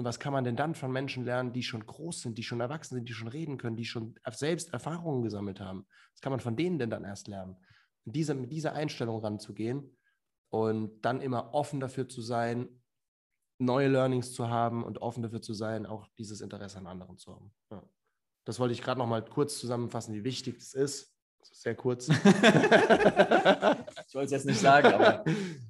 Und was kann man denn dann von Menschen lernen, die schon groß sind, die schon erwachsen sind, die schon reden können, die schon selbst Erfahrungen gesammelt haben? Was kann man von denen denn dann erst lernen? Und diese, mit dieser Einstellung ranzugehen und dann immer offen dafür zu sein, neue Learnings zu haben und offen dafür zu sein, auch dieses Interesse an anderen zu haben. Ja. Das wollte ich gerade noch mal kurz zusammenfassen, wie wichtig das ist. Das ist sehr kurz. ich wollte es jetzt nicht sagen, aber.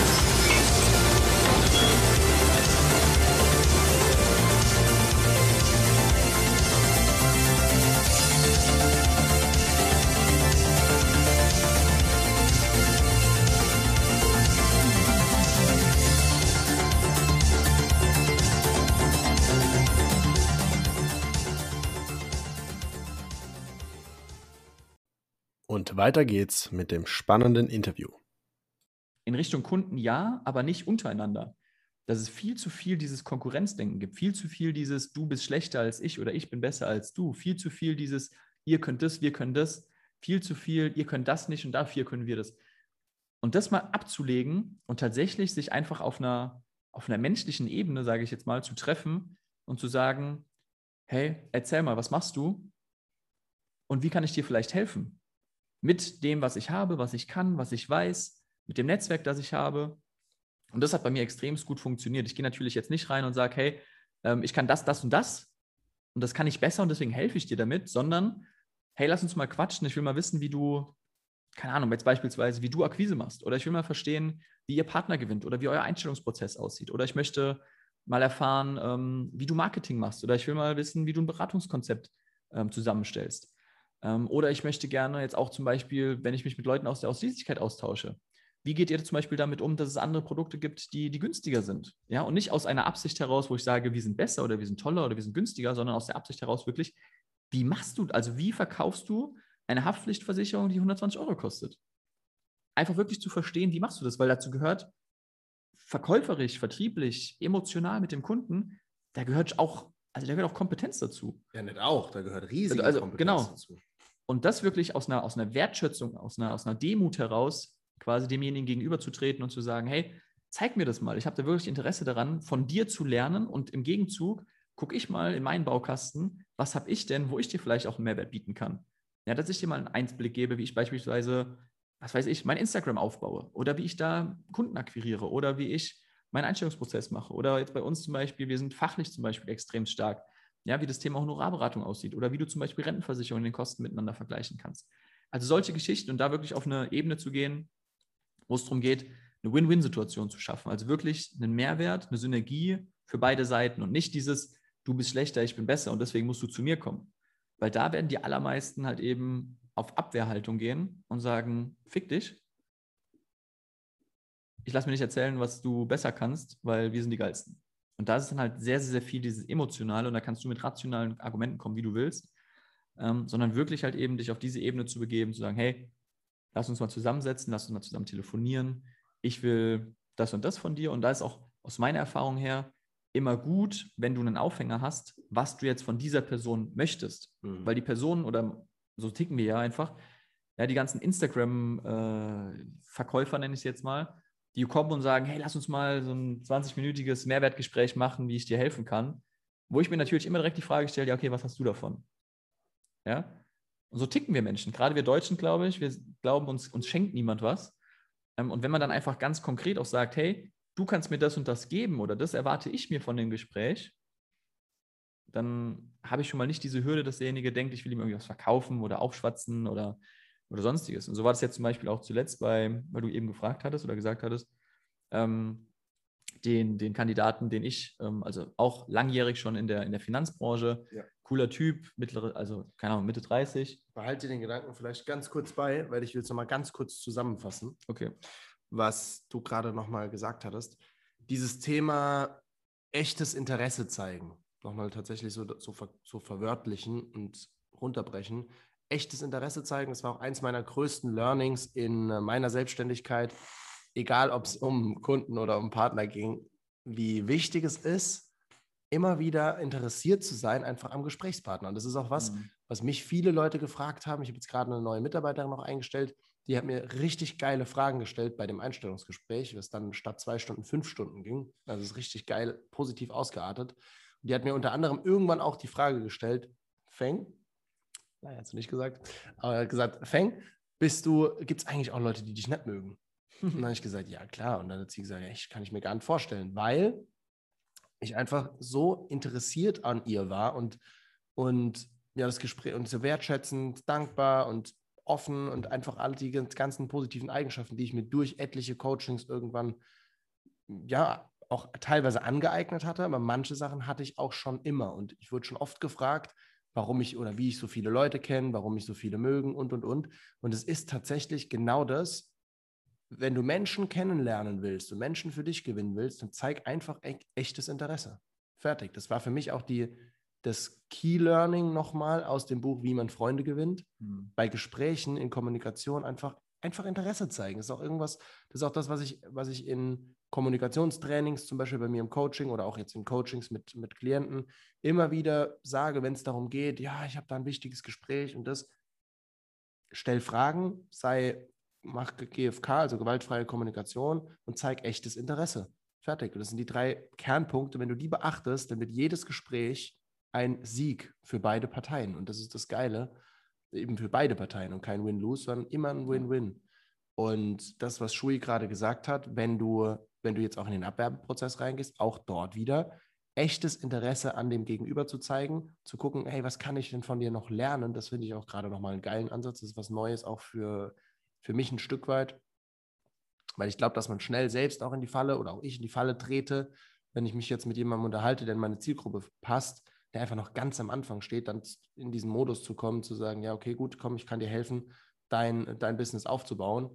Weiter geht's mit dem spannenden Interview. In Richtung Kunden ja, aber nicht untereinander. Dass es viel zu viel dieses Konkurrenzdenken gibt, viel zu viel dieses Du bist schlechter als ich oder ich bin besser als du, viel zu viel dieses Ihr könnt das, wir können das, viel zu viel, ihr könnt das nicht und dafür können wir das. Und das mal abzulegen und tatsächlich sich einfach auf einer, auf einer menschlichen Ebene, sage ich jetzt mal, zu treffen und zu sagen, hey, erzähl mal, was machst du? Und wie kann ich dir vielleicht helfen? Mit dem, was ich habe, was ich kann, was ich weiß, mit dem Netzwerk, das ich habe. Und das hat bei mir extrem gut funktioniert. Ich gehe natürlich jetzt nicht rein und sage, hey, ähm, ich kann das, das und das und das kann ich besser und deswegen helfe ich dir damit, sondern hey, lass uns mal quatschen. Ich will mal wissen, wie du, keine Ahnung, jetzt beispielsweise, wie du Akquise machst oder ich will mal verstehen, wie ihr Partner gewinnt oder wie euer Einstellungsprozess aussieht oder ich möchte mal erfahren, ähm, wie du Marketing machst oder ich will mal wissen, wie du ein Beratungskonzept ähm, zusammenstellst. Ähm, oder ich möchte gerne jetzt auch zum Beispiel, wenn ich mich mit Leuten aus der Ausschließlichkeit austausche, wie geht ihr zum Beispiel damit um, dass es andere Produkte gibt, die, die günstiger sind? Ja, und nicht aus einer Absicht heraus, wo ich sage, wir sind besser oder wir sind toller oder wir sind günstiger, sondern aus der Absicht heraus wirklich, wie machst du, also wie verkaufst du eine Haftpflichtversicherung, die 120 Euro kostet? Einfach wirklich zu verstehen, wie machst du das, weil dazu gehört verkäuferisch, vertrieblich, emotional mit dem Kunden, da gehört auch, also da gehört auch Kompetenz dazu. Ja, nicht auch, da gehört riesige also, Kompetenz genau. dazu. Und das wirklich aus einer, aus einer Wertschätzung, aus einer, aus einer Demut heraus, quasi demjenigen gegenüberzutreten und zu sagen, hey, zeig mir das mal. Ich habe da wirklich Interesse daran, von dir zu lernen und im Gegenzug gucke ich mal in meinen Baukasten, was habe ich denn, wo ich dir vielleicht auch einen Mehrwert bieten kann. Ja, dass ich dir mal einen Einblick gebe, wie ich beispielsweise, was weiß ich, mein Instagram aufbaue oder wie ich da Kunden akquiriere oder wie ich meinen Einstellungsprozess mache. Oder jetzt bei uns zum Beispiel, wir sind fachlich zum Beispiel extrem stark ja, wie das Thema Honorarberatung aussieht oder wie du zum Beispiel Rentenversicherung den Kosten miteinander vergleichen kannst. Also solche Geschichten und da wirklich auf eine Ebene zu gehen, wo es darum geht, eine Win-Win-Situation zu schaffen. Also wirklich einen Mehrwert, eine Synergie für beide Seiten und nicht dieses, du bist schlechter, ich bin besser und deswegen musst du zu mir kommen. Weil da werden die allermeisten halt eben auf Abwehrhaltung gehen und sagen, fick dich. Ich lasse mir nicht erzählen, was du besser kannst, weil wir sind die Geilsten. Und da ist dann halt sehr, sehr, sehr viel dieses Emotionale und da kannst du mit rationalen Argumenten kommen, wie du willst, ähm, sondern wirklich halt eben dich auf diese Ebene zu begeben, zu sagen, hey, lass uns mal zusammensetzen, lass uns mal zusammen telefonieren, ich will das und das von dir und da ist auch aus meiner Erfahrung her immer gut, wenn du einen Aufhänger hast, was du jetzt von dieser Person möchtest, mhm. weil die Person oder so ticken wir ja einfach, ja, die ganzen Instagram-Verkäufer äh, nenne ich es jetzt mal, die kommen und sagen, hey, lass uns mal so ein 20-minütiges Mehrwertgespräch machen, wie ich dir helfen kann. Wo ich mir natürlich immer direkt die Frage stelle, ja, okay, was hast du davon? Ja? Und so ticken wir Menschen. Gerade wir Deutschen, glaube ich, wir glauben, uns, uns schenkt niemand was. Ähm, und wenn man dann einfach ganz konkret auch sagt, hey, du kannst mir das und das geben oder das erwarte ich mir von dem Gespräch, dann habe ich schon mal nicht diese Hürde, dass derjenige denkt, ich will ihm irgendwas verkaufen oder aufschwatzen oder oder sonstiges. Und so war das jetzt zum Beispiel auch zuletzt bei, weil du eben gefragt hattest oder gesagt hattest, ähm, den, den Kandidaten, den ich, ähm, also auch langjährig schon in der, in der Finanzbranche, ja. cooler Typ, mittlere, also keine Ahnung, Mitte 30. Behalte den Gedanken vielleicht ganz kurz bei, weil ich will es nochmal ganz kurz zusammenfassen. Okay. Was du gerade nochmal gesagt hattest. Dieses Thema echtes Interesse zeigen. Nochmal tatsächlich so, so, ver, so verwörtlichen und runterbrechen. Echtes Interesse zeigen, das war auch eins meiner größten Learnings in äh, meiner Selbstständigkeit, egal ob es um Kunden oder um Partner ging, wie wichtig es ist, immer wieder interessiert zu sein, einfach am Gesprächspartner. Und das ist auch was, mhm. was mich viele Leute gefragt haben. Ich habe jetzt gerade eine neue Mitarbeiterin noch eingestellt, die hat mir richtig geile Fragen gestellt bei dem Einstellungsgespräch, was dann statt zwei Stunden fünf Stunden ging. Also es ist richtig geil, positiv ausgeartet. Und die hat mir unter anderem irgendwann auch die Frage gestellt, Feng, nein, hat sie nicht gesagt, aber er hat gesagt, Feng, bist du, gibt es eigentlich auch Leute, die dich nicht mögen? Und dann habe ich gesagt, ja klar. Und dann hat sie gesagt, echt, kann ich mir gar nicht vorstellen, weil ich einfach so interessiert an ihr war und, und ja, das Gespräch und so wertschätzend, dankbar und offen und einfach all die ganzen positiven Eigenschaften, die ich mir durch etliche Coachings irgendwann ja auch teilweise angeeignet hatte, aber manche Sachen hatte ich auch schon immer und ich wurde schon oft gefragt, warum ich oder wie ich so viele Leute kenne, warum mich so viele mögen und und und und es ist tatsächlich genau das, wenn du Menschen kennenlernen willst und Menschen für dich gewinnen willst, dann zeig einfach e echtes Interesse. Fertig. Das war für mich auch die, das Key Learning nochmal aus dem Buch Wie man Freunde gewinnt. Mhm. Bei Gesprächen, in Kommunikation einfach, einfach Interesse zeigen. Das ist auch irgendwas, das ist auch das, was ich, was ich in Kommunikationstrainings, zum Beispiel bei mir im Coaching oder auch jetzt in Coachings mit, mit Klienten, immer wieder sage, wenn es darum geht, ja, ich habe da ein wichtiges Gespräch und das, stell Fragen, sei mach GFK, also gewaltfreie Kommunikation und zeig echtes Interesse. Fertig. Und das sind die drei Kernpunkte. Wenn du die beachtest, dann wird jedes Gespräch ein Sieg für beide Parteien. Und das ist das Geile, eben für beide Parteien und kein Win-Lose, sondern immer ein Win-Win. Und das, was Shui gerade gesagt hat, wenn du, wenn du jetzt auch in den Abwerbeprozess reingehst, auch dort wieder echtes Interesse an dem Gegenüber zu zeigen, zu gucken, hey, was kann ich denn von dir noch lernen? Das finde ich auch gerade nochmal einen geilen Ansatz. Das ist was Neues auch für, für mich ein Stück weit, weil ich glaube, dass man schnell selbst auch in die Falle oder auch ich in die Falle trete, wenn ich mich jetzt mit jemandem unterhalte, der in meine Zielgruppe passt, der einfach noch ganz am Anfang steht, dann in diesen Modus zu kommen, zu sagen, ja, okay, gut, komm, ich kann dir helfen, dein, dein Business aufzubauen.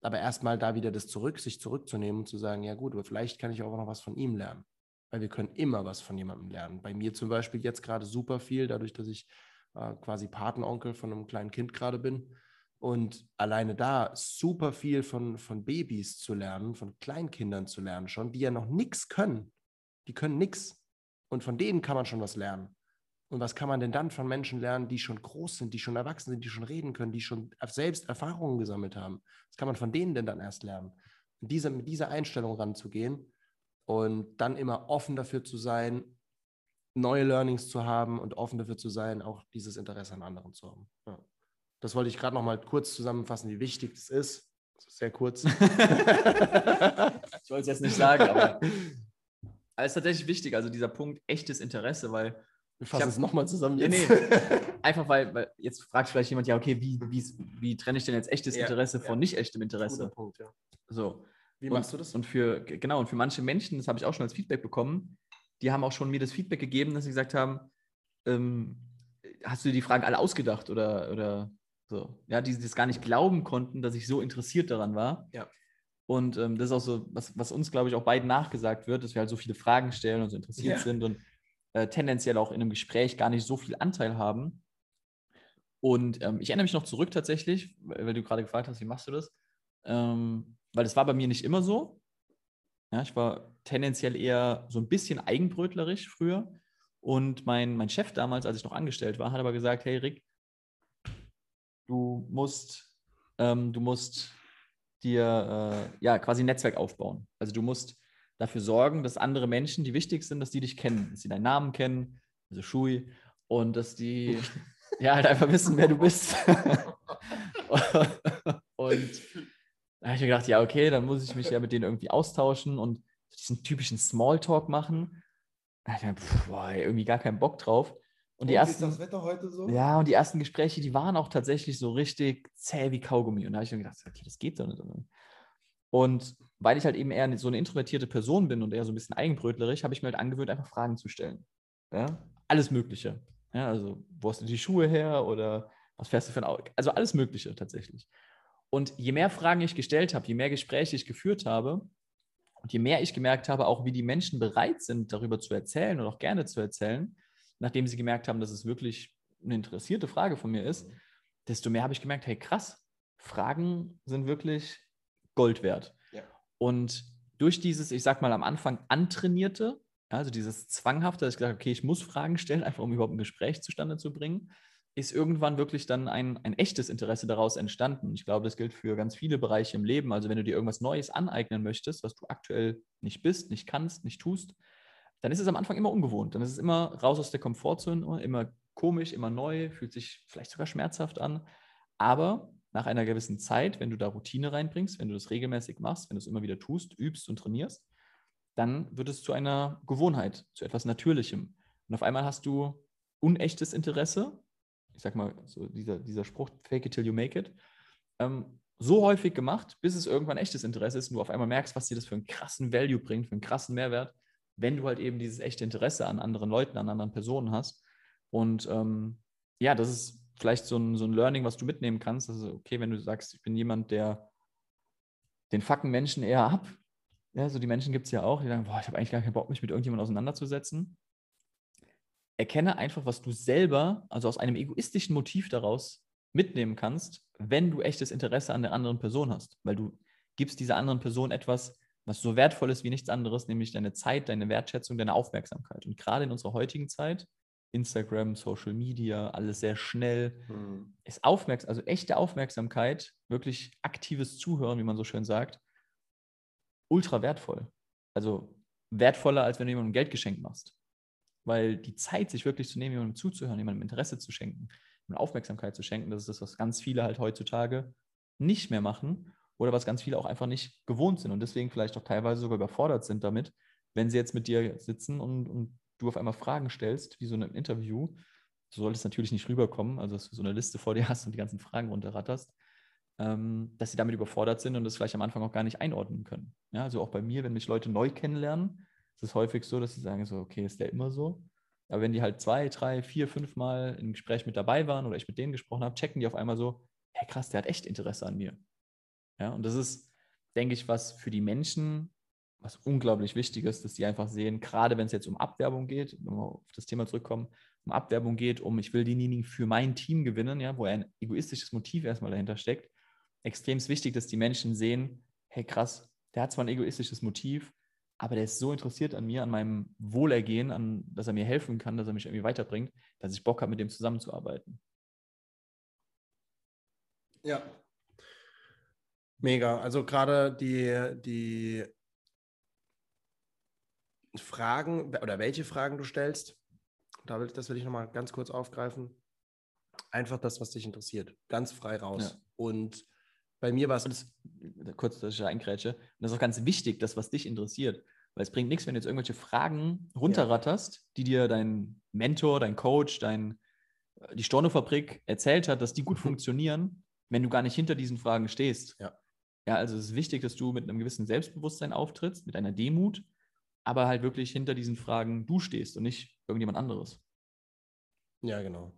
Aber erstmal da wieder das zurück, sich zurückzunehmen und zu sagen, ja gut, aber vielleicht kann ich auch noch was von ihm lernen. Weil wir können immer was von jemandem lernen. Bei mir zum Beispiel jetzt gerade super viel, dadurch, dass ich äh, quasi Patenonkel von einem kleinen Kind gerade bin und alleine da super viel von, von Babys zu lernen, von Kleinkindern zu lernen schon, die ja noch nichts können. Die können nichts. Und von denen kann man schon was lernen. Und was kann man denn dann von Menschen lernen, die schon groß sind, die schon erwachsen sind, die schon reden können, die schon selbst Erfahrungen gesammelt haben? Was kann man von denen denn dann erst lernen? Und diese, mit dieser Einstellung ranzugehen und dann immer offen dafür zu sein, neue Learnings zu haben und offen dafür zu sein, auch dieses Interesse an anderen zu haben. Ja. Das wollte ich gerade noch mal kurz zusammenfassen, wie wichtig das ist. Das ist sehr kurz. ich wollte es jetzt nicht sagen, aber es ist tatsächlich wichtig, also dieser Punkt echtes Interesse, weil wir fassen es nochmal zusammen jetzt. Nee, nee. Einfach weil, weil, jetzt fragt vielleicht jemand, ja, okay, wie, wie, wie trenne ich denn jetzt echtes ja, Interesse von ja. nicht echtem Interesse? Guter Punkt, ja. So. Wie machst und, du das? Und für, genau, und für manche Menschen, das habe ich auch schon als Feedback bekommen, die haben auch schon mir das Feedback gegeben, dass sie gesagt haben, ähm, hast du dir die Fragen alle ausgedacht oder, oder so, ja, die das gar nicht glauben konnten, dass ich so interessiert daran war. Ja. Und ähm, das ist auch so, was, was uns, glaube ich, auch beiden nachgesagt wird, dass wir halt so viele Fragen stellen und so interessiert ja. sind und äh, tendenziell auch in einem Gespräch gar nicht so viel Anteil haben. Und ähm, ich erinnere mich noch zurück tatsächlich, weil, du gerade gefragt hast, wie machst du das? Ähm, weil das war bei mir nicht immer so. Ja, ich war tendenziell eher so ein bisschen eigenbrötlerisch früher. Und mein, mein Chef damals, als ich noch angestellt war, hat aber gesagt, hey Rick, du musst, ähm, du musst dir äh, ja quasi ein Netzwerk aufbauen. Also du musst dafür sorgen, dass andere Menschen, die wichtig sind, dass die dich kennen, dass sie deinen Namen kennen, also Schui, und dass die ja halt einfach wissen, wer du bist. und da habe ich mir gedacht, ja, okay, dann muss ich mich ja mit denen irgendwie austauschen und diesen typischen Smalltalk machen. Da habe ich mir, pff, boah, irgendwie gar keinen Bock drauf. Und die ersten, ist das Wetter heute so? Ja, und die ersten Gespräche, die waren auch tatsächlich so richtig zäh wie Kaugummi. Und da habe ich mir gedacht, okay, das geht doch nicht. Und weil ich halt eben eher so eine introvertierte Person bin und eher so ein bisschen eigenbrötlerisch, habe ich mir halt angewöhnt, einfach Fragen zu stellen. Ja? Alles Mögliche. Ja, also, wo hast du die Schuhe her oder was fährst du für ein Auto? Also alles Mögliche tatsächlich. Und je mehr Fragen ich gestellt habe, je mehr Gespräche ich geführt habe, Und je mehr ich gemerkt habe, auch wie die Menschen bereit sind, darüber zu erzählen und auch gerne zu erzählen, nachdem sie gemerkt haben, dass es wirklich eine interessierte Frage von mir ist, desto mehr habe ich gemerkt, hey krass, Fragen sind wirklich Gold wert. Ja. Und durch dieses, ich sag mal, am Anfang antrainierte, also dieses Zwanghafte, dass ich gesagt habe, okay, ich muss Fragen stellen, einfach um überhaupt ein Gespräch zustande zu bringen, ist irgendwann wirklich dann ein, ein echtes Interesse daraus entstanden. Ich glaube, das gilt für ganz viele Bereiche im Leben. Also wenn du dir irgendwas Neues aneignen möchtest, was du aktuell nicht bist, nicht kannst, nicht tust, dann ist es am Anfang immer ungewohnt. Dann ist es immer raus aus der Komfortzone, immer komisch, immer neu, fühlt sich vielleicht sogar schmerzhaft an. Aber nach einer gewissen Zeit, wenn du da Routine reinbringst, wenn du das regelmäßig machst, wenn du es immer wieder tust, übst und trainierst, dann wird es zu einer Gewohnheit, zu etwas Natürlichem. Und auf einmal hast du unechtes Interesse, ich sag mal, so dieser, dieser Spruch, fake it till you make it, ähm, so häufig gemacht, bis es irgendwann echtes Interesse ist und du auf einmal merkst, was dir das für einen krassen Value bringt, für einen krassen Mehrwert, wenn du halt eben dieses echte Interesse an anderen Leuten, an anderen Personen hast. Und ähm, ja, das ist vielleicht so ein, so ein Learning, was du mitnehmen kannst. Also, okay, wenn du sagst, ich bin jemand, der den fucken Menschen eher ab. Ja, so die Menschen gibt es ja auch, die sagen, boah, ich habe eigentlich gar keinen Bock, mich mit irgendjemandem auseinanderzusetzen. Erkenne einfach, was du selber, also aus einem egoistischen Motiv daraus mitnehmen kannst, wenn du echtes Interesse an der anderen Person hast. Weil du gibst dieser anderen Person etwas, was so wertvoll ist wie nichts anderes, nämlich deine Zeit, deine Wertschätzung, deine Aufmerksamkeit. Und gerade in unserer heutigen Zeit, Instagram, Social Media, alles sehr schnell, Mhm. ist Aufmerksamkeit, also echte Aufmerksamkeit, wirklich aktives Zuhören, wie man so schön sagt, ultra wertvoll. Also wertvoller, als wenn du jemandem Geld geschenkt machst. Weil die Zeit, sich wirklich zu nehmen, jemandem zuzuhören, jemandem Interesse zu schenken, jemandem Aufmerksamkeit zu schenken, das ist das, was ganz viele halt heutzutage nicht mehr machen oder was ganz viele auch einfach nicht gewohnt sind und deswegen vielleicht auch teilweise sogar überfordert sind damit, wenn sie jetzt mit dir sitzen und, und du auf einmal Fragen stellst, wie so in einem Interview. So sollte es natürlich nicht rüberkommen, also dass du so eine Liste vor dir hast und die ganzen Fragen runterratterst, ähm, dass sie damit überfordert sind und das vielleicht am Anfang auch gar nicht einordnen können. Ja, also auch bei mir, wenn mich Leute neu kennenlernen, ist es häufig so, dass sie sagen so, okay, ist der immer so? Aber wenn die halt zwei, drei, vier, fünf Mal im Gespräch mit dabei waren oder ich mit denen gesprochen habe, checken die auf einmal so, hey krass, der hat echt Interesse an mir. Ja, und das ist, denke ich, was für die Menschen, was unglaublich wichtig ist, dass die einfach sehen, gerade wenn es jetzt um Abwerbung geht, wenn wir auf das Thema zurückkommen, um Abwerbung geht, um ich will denjenigen für mein Team gewinnen, ja, wo ein egoistisches Motiv erstmal dahinter steckt, extrem wichtig, dass die Menschen sehen, hey krass, der hat zwar ein egoistisches Motiv, aber der ist so interessiert an mir, an meinem Wohlergehen, an, dass er mir helfen kann, dass er mich irgendwie weiterbringt, dass ich Bock habe, mit dem zusammenzuarbeiten. Ja. Mega. Also gerade die, die Fragen oder welche Fragen du stellst, da will, das will ich nochmal ganz kurz aufgreifen. Einfach das, was dich interessiert. Ganz frei raus. Ja. Und bei mir war es. das, kurz, dass ich da eingrätsche. Und das ist auch ganz wichtig, das, was dich interessiert. Weil es bringt nichts, wenn du jetzt irgendwelche Fragen runterratterst, die dir dein Mentor, dein Coach, dein, äh, die Stornofabrik erzählt hat, dass die gut funktionieren, wenn du gar nicht hinter diesen Fragen stehst. Ja. Ja, also es ist wichtig, dass du mit einem gewissen Selbstbewusstsein auftrittst, mit einer Demut, aber halt wirklich hinter diesen Fragen du stehst und nicht irgendjemand anderes. Ja, genau.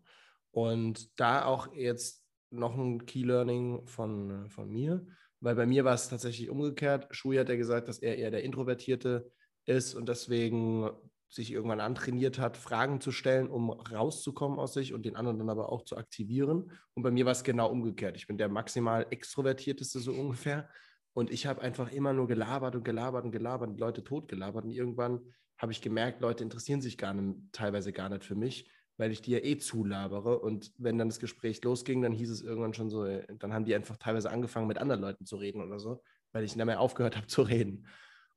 Und da auch jetzt noch ein Key Learning von, von mir, weil bei mir war es tatsächlich umgekehrt. Shui hat ja gesagt, dass er eher der Introvertierte ist und deswegen sich irgendwann antrainiert hat, Fragen zu stellen, um rauszukommen aus sich und den anderen dann aber auch zu aktivieren. Und bei mir war es genau umgekehrt. Ich bin der maximal extrovertierteste so ungefähr. Und ich habe einfach immer nur gelabert und gelabert und gelabert und Leute totgelabert. Und irgendwann habe ich gemerkt, Leute interessieren sich gar nicht, teilweise gar nicht für mich, weil ich die ja eh zulabere. Und wenn dann das Gespräch losging, dann hieß es irgendwann schon so, äh, dann haben die einfach teilweise angefangen, mit anderen Leuten zu reden oder so, weil ich nicht mehr aufgehört habe zu reden.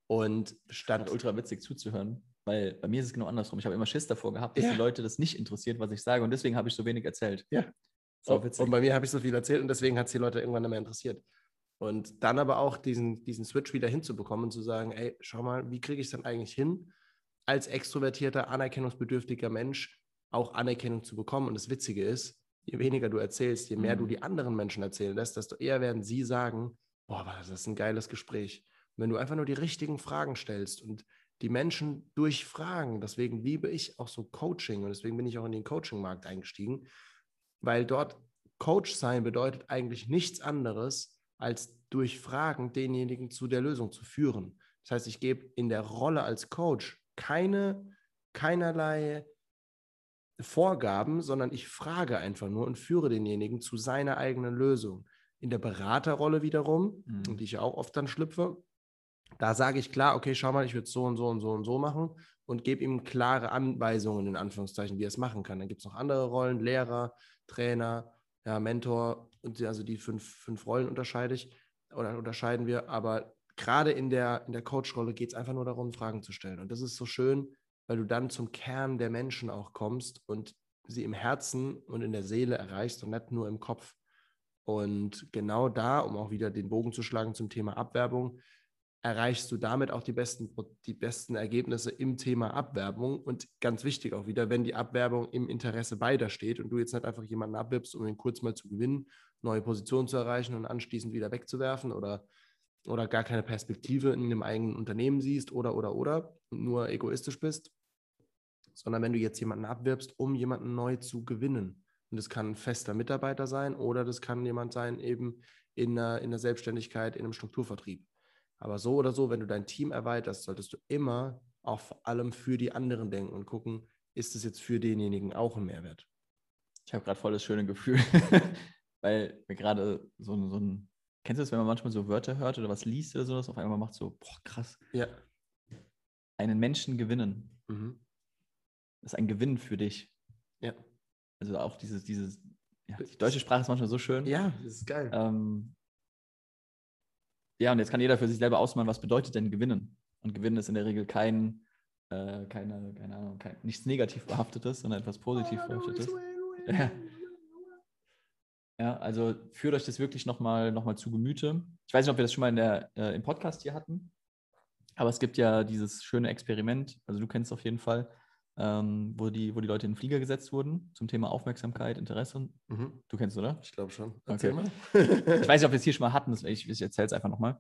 Und statt Statt ultra witzig zuzuhören, weil bei mir ist es genau andersrum. Ich habe immer Schiss davor gehabt, dass Ja. die Leute das nicht interessiert, was ich sage und deswegen habe ich so wenig erzählt. Ja. So und, witzig. und bei mir habe ich so viel erzählt und deswegen hat es die Leute irgendwann nicht mehr interessiert. Und dann aber auch diesen, diesen Switch wieder hinzubekommen und zu sagen, ey, schau mal, wie kriege ich es denn eigentlich hin, als extrovertierter, anerkennungsbedürftiger Mensch auch Anerkennung zu bekommen. Und das Witzige ist, je weniger du erzählst, je mehr Mhm. du die anderen Menschen erzählen lässt, desto eher werden sie sagen, boah, das ist ein geiles Gespräch. Und wenn du einfach nur die richtigen Fragen stellst und die Menschen durch Fragen, deswegen liebe ich auch so Coaching und deswegen bin ich auch in den Coaching-Markt eingestiegen, weil dort Coach sein bedeutet eigentlich nichts anderes, als durch Fragen denjenigen zu der Lösung zu führen. Das heißt, ich gebe in der Rolle als Coach keine, keinerlei Vorgaben, sondern ich frage einfach nur und führe denjenigen zu seiner eigenen Lösung. In der Beraterrolle wiederum, Mhm. in die ich ja auch oft dann schlüpfe, da sage ich klar, okay, schau mal, ich würde es so und so und so und so machen und gebe ihm klare Anweisungen, in Anführungszeichen, wie er es machen kann. Dann gibt es noch andere Rollen, Lehrer, Trainer, ja, Mentor, und also die fünf, fünf Rollen unterscheide ich oder unterscheiden wir. Aber gerade in der, in der Coach-Rolle geht es einfach nur darum, Fragen zu stellen. Und das ist so schön, weil du dann zum Kern der Menschen auch kommst und sie im Herzen und in der Seele erreichst und nicht nur im Kopf. Und genau da, um auch wieder den Bogen zu schlagen zum Thema Abwerbung, erreichst du damit auch die besten, die besten Ergebnisse im Thema Abwerbung. Und ganz wichtig auch wieder, wenn die Abwerbung im Interesse beider steht und du jetzt nicht einfach jemanden abwirbst, um ihn kurz mal zu gewinnen, neue Positionen zu erreichen und anschließend wieder wegzuwerfen oder, oder gar keine Perspektive in einem eigenen Unternehmen siehst oder, oder, oder, nur egoistisch bist, sondern wenn du jetzt jemanden abwirbst, um jemanden neu zu gewinnen. Und das kann ein fester Mitarbeiter sein oder das kann jemand sein, eben in der, in der Selbstständigkeit, in einem Strukturvertrieb. Aber so oder so, wenn du dein Team erweiterst, solltest du immer auch vor allem für die anderen denken und gucken, ist es jetzt für denjenigen auch ein Mehrwert? Ich habe gerade voll das schöne Gefühl, weil mir gerade so, ein- so ein, kennst du das, wenn man manchmal so Wörter hört oder was liest oder sowas, auf einmal macht so, boah, krass, Ja. einen Menschen gewinnen. Mhm. Das ist ein Gewinn für dich. Ja. Also auch dieses, dieses, ja, die deutsche Sprache ist manchmal so schön. Ja, das ist geil. Ähm, ja, und jetzt kann jeder für sich selber ausmalen, was bedeutet denn gewinnen? Und gewinnen ist in der Regel kein, äh, keine, keine Ahnung, kein, nichts negativ behaftetes, sondern etwas positiv behaftetes. Ja. Ja, also führt euch das wirklich nochmal noch mal zu Gemüte. Ich weiß nicht, ob wir das schon mal in der, äh, im Podcast hier hatten, aber es gibt ja dieses schöne Experiment, also du kennst es auf jeden Fall, ähm, wo, die, wo die Leute in den Flieger gesetzt wurden zum Thema Aufmerksamkeit, Interesse. Mhm. Du kennst es, oder? Ich glaube schon. Okay. mal. Ich weiß nicht, ob wir es hier schon mal hatten, ich, ich erzähle es einfach nochmal.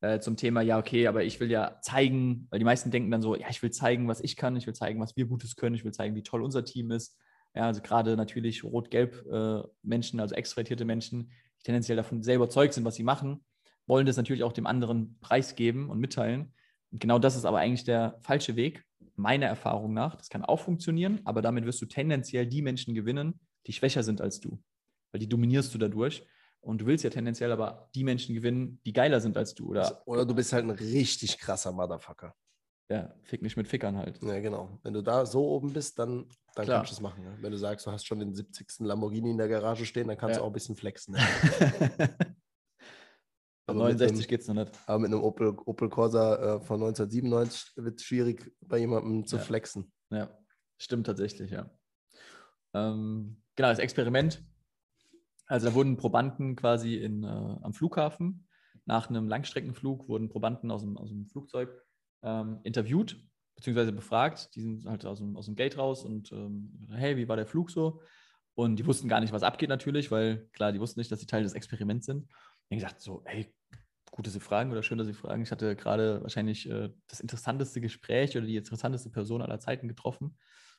Äh, zum Thema, ja, okay, aber ich will ja zeigen, weil die meisten denken dann so, ja, ich will zeigen, was ich kann, ich will zeigen, was wir Gutes können, ich will zeigen, wie toll unser Team ist. Ja, also gerade natürlich rot-gelb äh, Menschen, also extrovertierte Menschen, die tendenziell davon sehr überzeugt sind, was sie machen, wollen das natürlich auch dem anderen preisgeben und mitteilen. Und genau das ist aber eigentlich der falsche Weg, meiner Erfahrung nach. Das kann auch funktionieren, aber damit wirst du tendenziell die Menschen gewinnen, die schwächer sind als du, weil die dominierst du dadurch. Und du willst ja tendenziell aber die Menschen gewinnen, die geiler sind als du. Oder Oder du bist halt ein richtig krasser Motherfucker. Ja, fick nicht mit Fickern halt. Ja, genau. Wenn du da so oben bist, dann, dann Klar. kannst du es machen. Ne? Wenn du sagst, du hast schon den 70. Lamborghini in der Garage stehen, dann kannst Ja. du auch ein bisschen flexen. Ne? Bei Aber mit 69 einem- geht es noch nicht. Aber mit einem Opel, Opel Corsa äh, von 1997 wird es schwierig, bei jemandem zu Ja. flexen. Ja, stimmt tatsächlich, ja. Ähm, genau, das Experiment. Also da wurden Probanden quasi in, äh, am Flughafen, nach einem Langstreckenflug, wurden Probanden aus dem, aus dem Flugzeug ähm, interviewt, beziehungsweise befragt. Die sind halt aus dem, aus dem Gate raus und ähm, hey, wie war der Flug so? Und die wussten gar nicht, was abgeht natürlich, weil klar, die wussten nicht, dass sie Teil des Experiments sind. Haben gesagt, so, hey, gut, dass Sie fragen oder schön, dass Sie fragen. Ich hatte gerade wahrscheinlich äh, das interessanteste Gespräch oder die interessanteste Person aller Zeiten getroffen.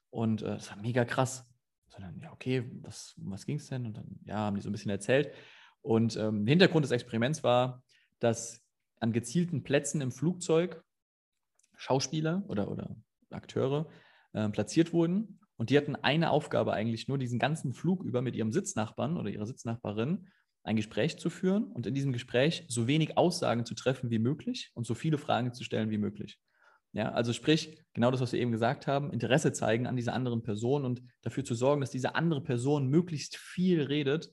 Und äh, das war mega krass. Sondern, ja, okay, was, um was ging es denn? Und dann, ja, haben die so ein bisschen erzählt. Und ähm, der Hintergrund des Experiments war, dass an gezielten Plätzen im Flugzeug Schauspieler oder, oder Akteure äh, platziert wurden. Und die hatten eine Aufgabe eigentlich nur, diesen ganzen Flug über mit ihrem Sitznachbarn oder ihrer Sitznachbarin ein Gespräch zu führen und in diesem Gespräch so wenig Aussagen zu treffen wie möglich und so viele Fragen zu stellen wie möglich. Ja, also sprich, genau das, was wir eben gesagt haben, Interesse zeigen an dieser anderen Person und dafür zu sorgen, dass diese andere Person möglichst viel redet,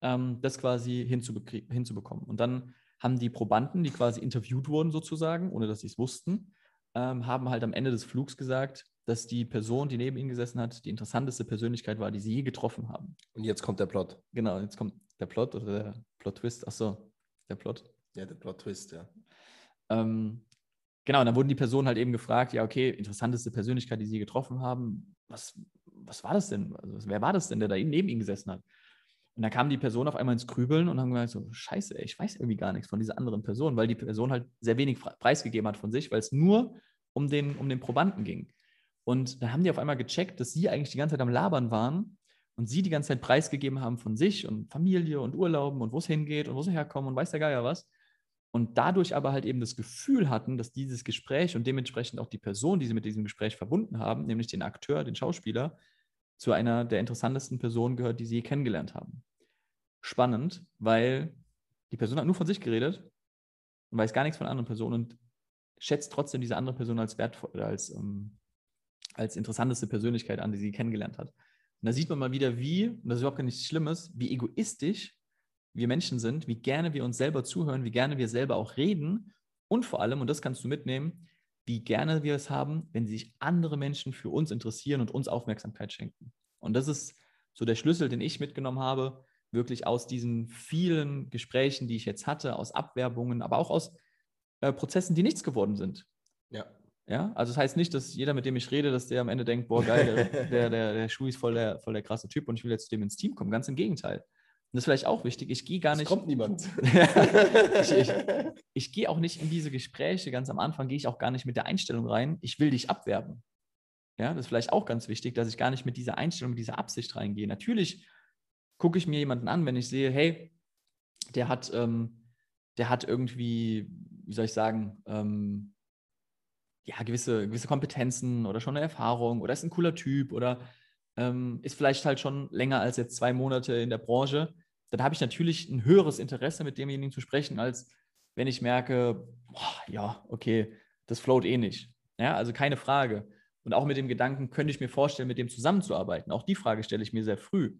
ähm, das quasi hinzubekommen. Und dann haben die Probanden, die quasi interviewt wurden sozusagen, ohne dass sie es wussten, ähm, haben halt am Ende des Flugs gesagt, dass die Person, die neben ihnen gesessen hat, die interessanteste Persönlichkeit war, die sie je getroffen haben. Und jetzt kommt der Plot. Genau, jetzt kommt der Plot oder der Plot-Twist. Achso, der Plot. Ja, der Plot-Twist, ja. Ähm, genau, und dann wurden die Personen halt eben gefragt, ja, okay, interessanteste Persönlichkeit, die sie getroffen haben, was, was war das denn? Also, wer war das denn, der da eben neben ihnen gesessen hat? Und da kam die Person auf einmal ins Grübeln und haben gesagt, so, scheiße, ey, ich weiß irgendwie gar nichts von dieser anderen Person, weil die Person halt sehr wenig preisgegeben hat von sich, weil es nur um den, um den Probanden ging. Und dann haben die auf einmal gecheckt, dass sie eigentlich die ganze Zeit am Labern waren und sie die ganze Zeit preisgegeben haben von sich und Familie und Urlauben und wo es hingeht und wo sie herkommen und weiß der Geier was. und dadurch aber halt eben das Gefühl hatten, dass dieses Gespräch und dementsprechend auch die Person, die sie mit diesem Gespräch verbunden haben, nämlich den Akteur, den Schauspieler, zu einer der interessantesten Personen gehört, die sie je kennengelernt haben. Spannend, weil die Person hat nur von sich geredet und weiß gar nichts von anderen Personen und schätzt trotzdem diese andere Person als wertvoll, als, ähm, als interessanteste Persönlichkeit an, die sie kennengelernt hat. Und da sieht man mal wieder, wie, und das ist überhaupt gar nichts Schlimmes, wie egoistisch wir Menschen sind, wie gerne wir uns selber zuhören, wie gerne wir selber auch reden und vor allem, und das kannst du mitnehmen, wie gerne wir es haben, wenn sich andere Menschen für uns interessieren und uns Aufmerksamkeit schenken. Und das ist so der Schlüssel, den ich mitgenommen habe, wirklich aus diesen vielen Gesprächen, die ich jetzt hatte, aus Abwerbungen, aber auch aus äh, Prozessen, die nichts geworden sind. Ja. Ja, also das heißt nicht, dass jeder, mit dem ich rede, dass der am Ende denkt, boah, geil, der, der, der, der Schuh ist voll der, voll der krasse Typ und ich will jetzt zu dem ins Team kommen. Ganz im Gegenteil. Und das ist vielleicht auch wichtig. Ich gehe gar Es nicht. kommt niemand. ich, ich, ich gehe auch nicht in diese Gespräche, ganz am Anfang gehe ich auch gar nicht mit der Einstellung rein, ich will dich abwerben. Ja, das ist vielleicht auch ganz wichtig, dass ich gar nicht mit dieser Einstellung, mit dieser Absicht reingehe. Natürlich gucke ich mir jemanden an, wenn ich sehe, hey, der hat, ähm, der hat irgendwie, wie soll ich sagen, ähm, ja, gewisse, gewisse Kompetenzen oder schon eine Erfahrung oder ist ein cooler Typ oder ähm, ist vielleicht halt schon länger als jetzt zwei Monate in der Branche, dann habe ich natürlich ein höheres Interesse, mit demjenigen zu sprechen, als wenn ich merke, boah, ja, okay, das float eh nicht. Ja, also keine Frage. Und auch mit dem Gedanken, könnte ich mir vorstellen, mit dem zusammenzuarbeiten. Auch die Frage stelle ich mir sehr früh.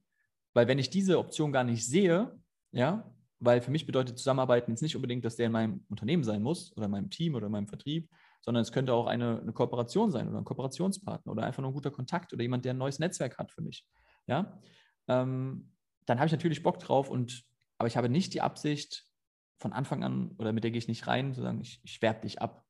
Weil wenn ich diese Option gar nicht sehe, ja, weil für mich bedeutet Zusammenarbeiten jetzt nicht unbedingt, dass der in meinem Unternehmen sein muss oder in meinem Team oder in meinem Vertrieb, sondern es könnte auch eine, eine Kooperation sein oder ein Kooperationspartner oder einfach nur ein guter Kontakt oder jemand, der ein neues Netzwerk hat für mich. Ja, ähm, dann habe ich natürlich Bock drauf und aber ich habe nicht die Absicht von Anfang an oder mit der gehe ich nicht rein, zu sagen, ich, ich werbe dich ab.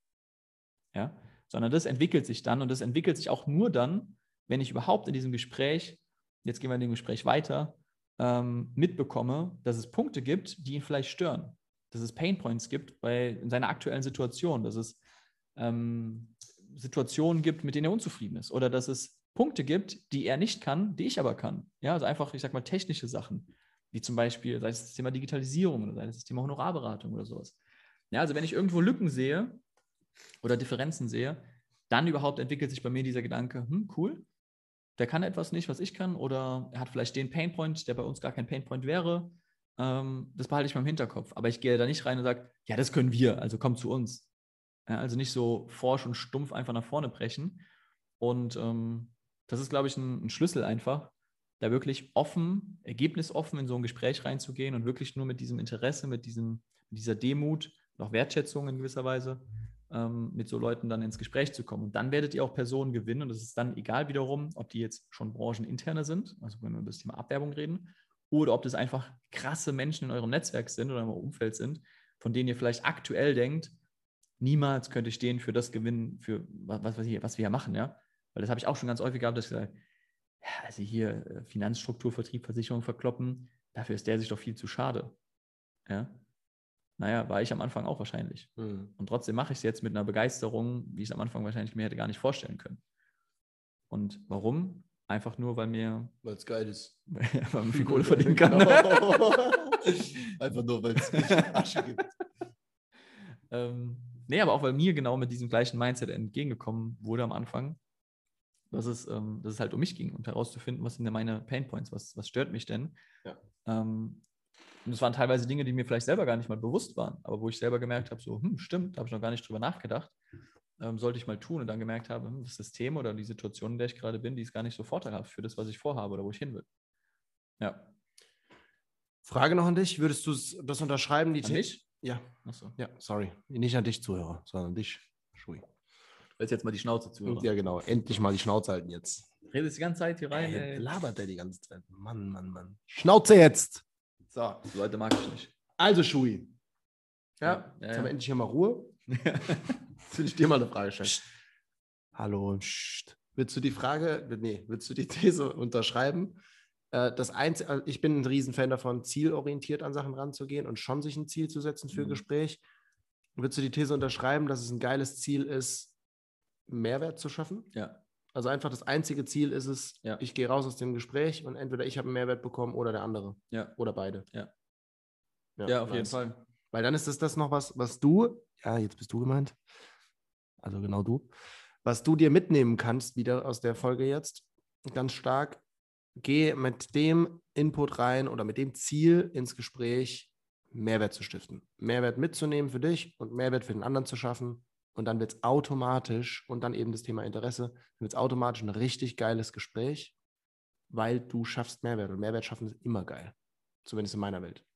Ja, sondern das entwickelt sich dann und das entwickelt sich auch nur dann, wenn ich überhaupt in diesem Gespräch, jetzt gehen wir in dem Gespräch weiter, ähm, mitbekomme, dass es Punkte gibt, die ihn vielleicht stören. Dass es Painpoints gibt bei, in seiner aktuellen Situation, dass es ähm, Situationen gibt, mit denen er unzufrieden ist. Oder dass es Punkte gibt, die er nicht kann, die ich aber kann. Ja, also einfach, ich sag mal, technische Sachen, wie zum Beispiel, sei es das Thema Digitalisierung oder sei es das Thema Honorarberatung oder sowas. Ja, also wenn ich irgendwo Lücken sehe oder Differenzen sehe, dann überhaupt entwickelt sich bei mir dieser Gedanke, hm, cool, der kann etwas nicht, was ich kann, oder er hat vielleicht den Painpoint, der bei uns gar kein Painpoint wäre. Ähm, das behalte ich mal im Hinterkopf. Aber ich gehe da nicht rein und sage, ja, das können wir, also komm zu uns. Ja, also nicht so forsch und stumpf einfach nach vorne brechen. Und ähm, das ist, glaube ich, ein, ein, Schlüssel einfach, da wirklich offen, ergebnisoffen in so ein Gespräch reinzugehen und wirklich nur mit diesem Interesse, mit, diesem, mit dieser Demut, noch Wertschätzung in gewisser Weise, ähm, mit so Leuten dann ins Gespräch zu kommen. Und dann werdet ihr auch Personen gewinnen. Und es ist dann egal wiederum, ob die jetzt schon brancheninterne sind, also wenn wir über das Thema Abwerbung reden, oder ob das einfach krasse Menschen in eurem Netzwerk sind oder in eurem Umfeld sind, von denen ihr vielleicht aktuell denkt, niemals könnte ich den für das gewinnen, für was, was, wir, was wir hier machen, ja. Weil das habe ich auch schon ganz häufig gehabt, dass ich sage, ja, also hier äh, Finanzstruktur, Vertrieb, Versicherung verkloppen, dafür ist der sich doch viel zu schade. Ja. Naja, war ich am Anfang auch wahrscheinlich. Mhm. Und trotzdem mache ich es jetzt mit einer Begeisterung, wie ich es am Anfang wahrscheinlich mir hätte gar nicht vorstellen können. Und warum? Einfach nur, weil mir. Weil es geil ist. weil man viel Kohle verdienen kann. Einfach nur, weil es Asche gibt. ähm, nee, aber auch weil mir genau mit diesem gleichen Mindset entgegengekommen wurde am Anfang, dass es, ähm, dass es halt um mich ging und herauszufinden, was sind denn meine Painpoints, was, was stört mich denn. Ja. Ähm, und es waren teilweise Dinge, die mir vielleicht selber gar nicht mal bewusst waren, aber wo ich selber gemerkt habe, so, hm, stimmt, da habe ich noch gar nicht drüber nachgedacht, ähm, sollte ich mal tun und dann gemerkt habe, hm, das System oder die Situation, in der ich gerade bin, die ist gar nicht so vorteilhaft für das, was ich vorhabe oder wo ich hin will. Ja. Frage noch an dich, würdest du das unterschreiben? Die mich? Ja. Achso. Ja, sorry. Nicht an dich, Zuhörer, sondern an dich, Schui. Willst jetzt mal die Schnauze zuhören? Ja, genau. Endlich mal die Schnauze halten jetzt. Redest die ganze Zeit hier rein, Ey, ey. labert der die ganze Zeit. Mann, Mann, Mann. Schnauze jetzt! So, Leute mag ich nicht. also Schui. Ja, Ja, jetzt ja, haben wir endlich hier mal Ruhe. Jetzt will ich dir mal eine Frage stellen. Hallo, Psst. Willst du die Frage, nee, willst du die These unterschreiben? Äh, Das Einzige, also ich bin ein Riesenfan davon, zielorientiert an Sachen ranzugehen und schon sich ein Ziel zu setzen für ein Mhm. Gespräch. Willst du die These unterschreiben, dass es ein geiles Ziel ist, Mehrwert zu schaffen? Ja. Also einfach das einzige Ziel ist es, Ja. ich gehe raus aus dem Gespräch und entweder ich habe einen Mehrwert bekommen oder der andere. Ja. Oder beide. Ja, auf jeden. Fall. Weil dann ist es das noch was, was du, ja, jetzt bist du gemeint, also genau du, was du dir mitnehmen kannst, wieder aus der Folge jetzt, ganz stark. Geh mit dem Input rein oder mit dem Ziel ins Gespräch, Mehrwert zu stiften. Mehrwert mitzunehmen für dich und Mehrwert für den anderen zu schaffen. Und dann wird es automatisch, und dann eben das Thema Interesse, dann wird es automatisch ein richtig geiles Gespräch, weil du schaffst Mehrwert. Und Mehrwert schaffen ist immer geil. Zumindest in meiner Welt.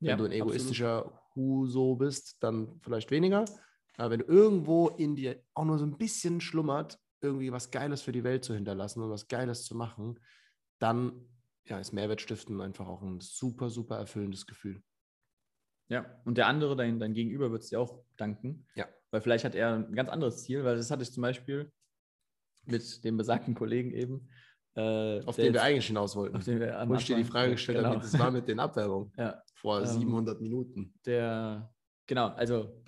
Wenn Ja, du ein absolut. egoistischer Huso bist, dann vielleicht weniger. Aber wenn irgendwo in dir auch nur so ein bisschen schlummert, irgendwie was Geiles für die Welt zu hinterlassen und was Geiles zu machen, dann ja, ist Mehrwert stiften einfach auch ein super, super erfüllendes Gefühl. Ja, und der andere, dein, dein Gegenüber, wird es dir auch danken. Ja. Weil vielleicht hat er ein ganz anderes Ziel, weil das hatte ich zum Beispiel mit dem besagten Kollegen eben. Äh, Auf den wir eigentlich hinaus wollten. auf den wir am Wo ich dir die Frage gestellt genau. habe, wie das war mit den Abwerbungen Ja, vor Ähm, 700 Minuten. der, genau, also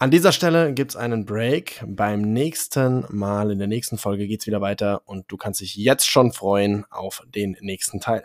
An dieser Stelle gibt's einen Break. Beim nächsten Mal, in der nächsten Folge geht's wieder weiter und du kannst dich jetzt schon freuen auf den nächsten Teil.